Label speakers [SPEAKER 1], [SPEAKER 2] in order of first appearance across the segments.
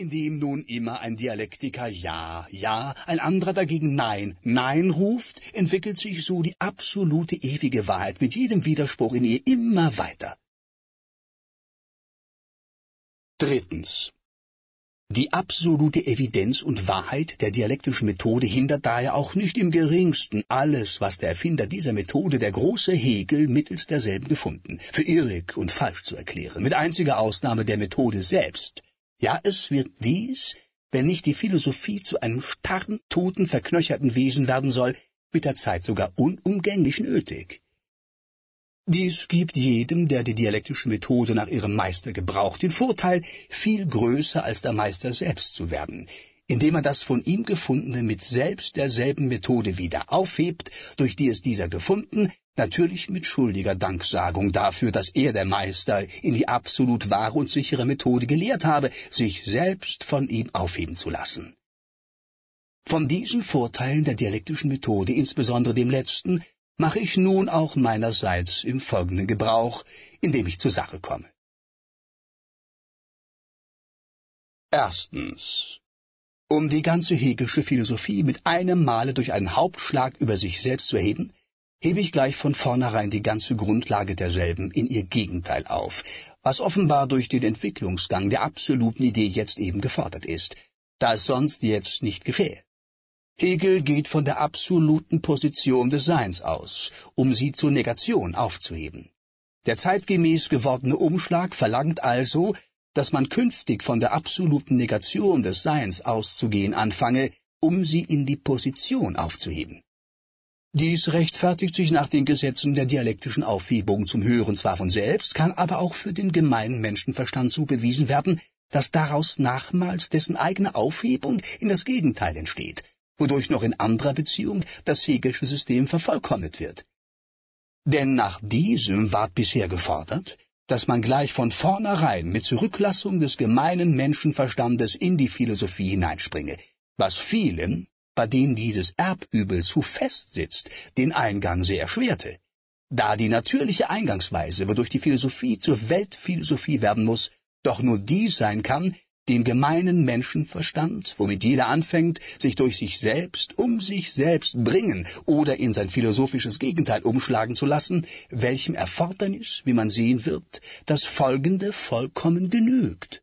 [SPEAKER 1] Indem nun immer ein Dialektiker Ja, Ja, ein anderer dagegen Nein, Nein ruft, entwickelt sich so die absolute ewige Wahrheit mit jedem Widerspruch in ihr immer weiter. Drittens. Die absolute Evidenz und Wahrheit der dialektischen Methode hindert daher auch nicht im geringsten alles, was der Erfinder dieser Methode, der große Hegel, mittels derselben gefunden, für irrig und falsch zu erklären, mit einziger Ausnahme der Methode selbst, ja, es wird dies, wenn nicht die Philosophie zu einem starren, toten, verknöcherten Wesen werden soll, mit der Zeit sogar unumgänglich nötig. Dies gibt jedem, der die dialektische Methode nach ihrem Meister gebraucht, den Vorteil, viel größer als der Meister selbst zu werden, indem er das von ihm Gefundene mit selbst derselben Methode wieder aufhebt, durch die es dieser gefunden, natürlich mit schuldiger Danksagung dafür, dass er, der Meister, in die absolut wahre und sichere Methode gelehrt habe, sich selbst von ihm aufheben zu lassen. Von diesen Vorteilen der dialektischen Methode, insbesondere dem letzten, mache ich nun auch meinerseits im folgenden Gebrauch, indem ich zur Sache komme. Erstens. Um die ganze Hegelische Philosophie mit einem Male durch einen Hauptschlag über sich selbst zu erheben, hebe ich gleich von vornherein die ganze Grundlage derselben in ihr Gegenteil auf, was offenbar durch den Entwicklungsgang der absoluten Idee jetzt eben gefordert ist, da es sonst jetzt nicht gefähe. Hegel geht von der absoluten Position des Seins aus, um sie zur Negation aufzuheben. Der zeitgemäß gewordene Umschlag verlangt also, dass man künftig von der absoluten Negation des Seins auszugehen anfange, um sie in die Position aufzuheben. Dies rechtfertigt sich nach den Gesetzen der dialektischen Aufhebung zum Hören zwar von selbst, kann aber auch für den gemeinen Menschenverstand so bewiesen werden, dass daraus nachmals dessen eigene Aufhebung in das Gegenteil entsteht, wodurch noch in anderer Beziehung das Hegelsche System vervollkommnet wird. Denn nach diesem ward bisher gefordert, dass man gleich von vornherein mit Zurücklassung des gemeinen Menschenverstandes in die Philosophie hineinspringe, was vielen, bei denen dieses Erbübel zu fest sitzt, den Eingang sehr erschwerte, da die natürliche Eingangsweise, wodurch die Philosophie zur Weltphilosophie werden muss, doch nur die sein kann, den gemeinen Menschenverstand, womit jeder anfängt, sich durch sich selbst um sich selbst bringen oder in sein philosophisches Gegenteil umschlagen zu lassen, welchem Erfordernis, wie man sehen wird, das Folgende vollkommen genügt.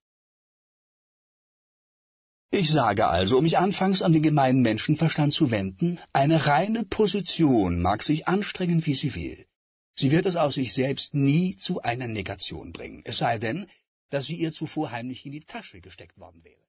[SPEAKER 1] Ich sage also, um mich anfangs an den gemeinen Menschenverstand zu wenden, eine reine Position mag sich anstrengen, wie sie will. Sie wird es aus sich selbst nie zu einer Negation bringen, es sei denn, dass sie ihr zuvor heimlich in die Tasche gesteckt worden wäre.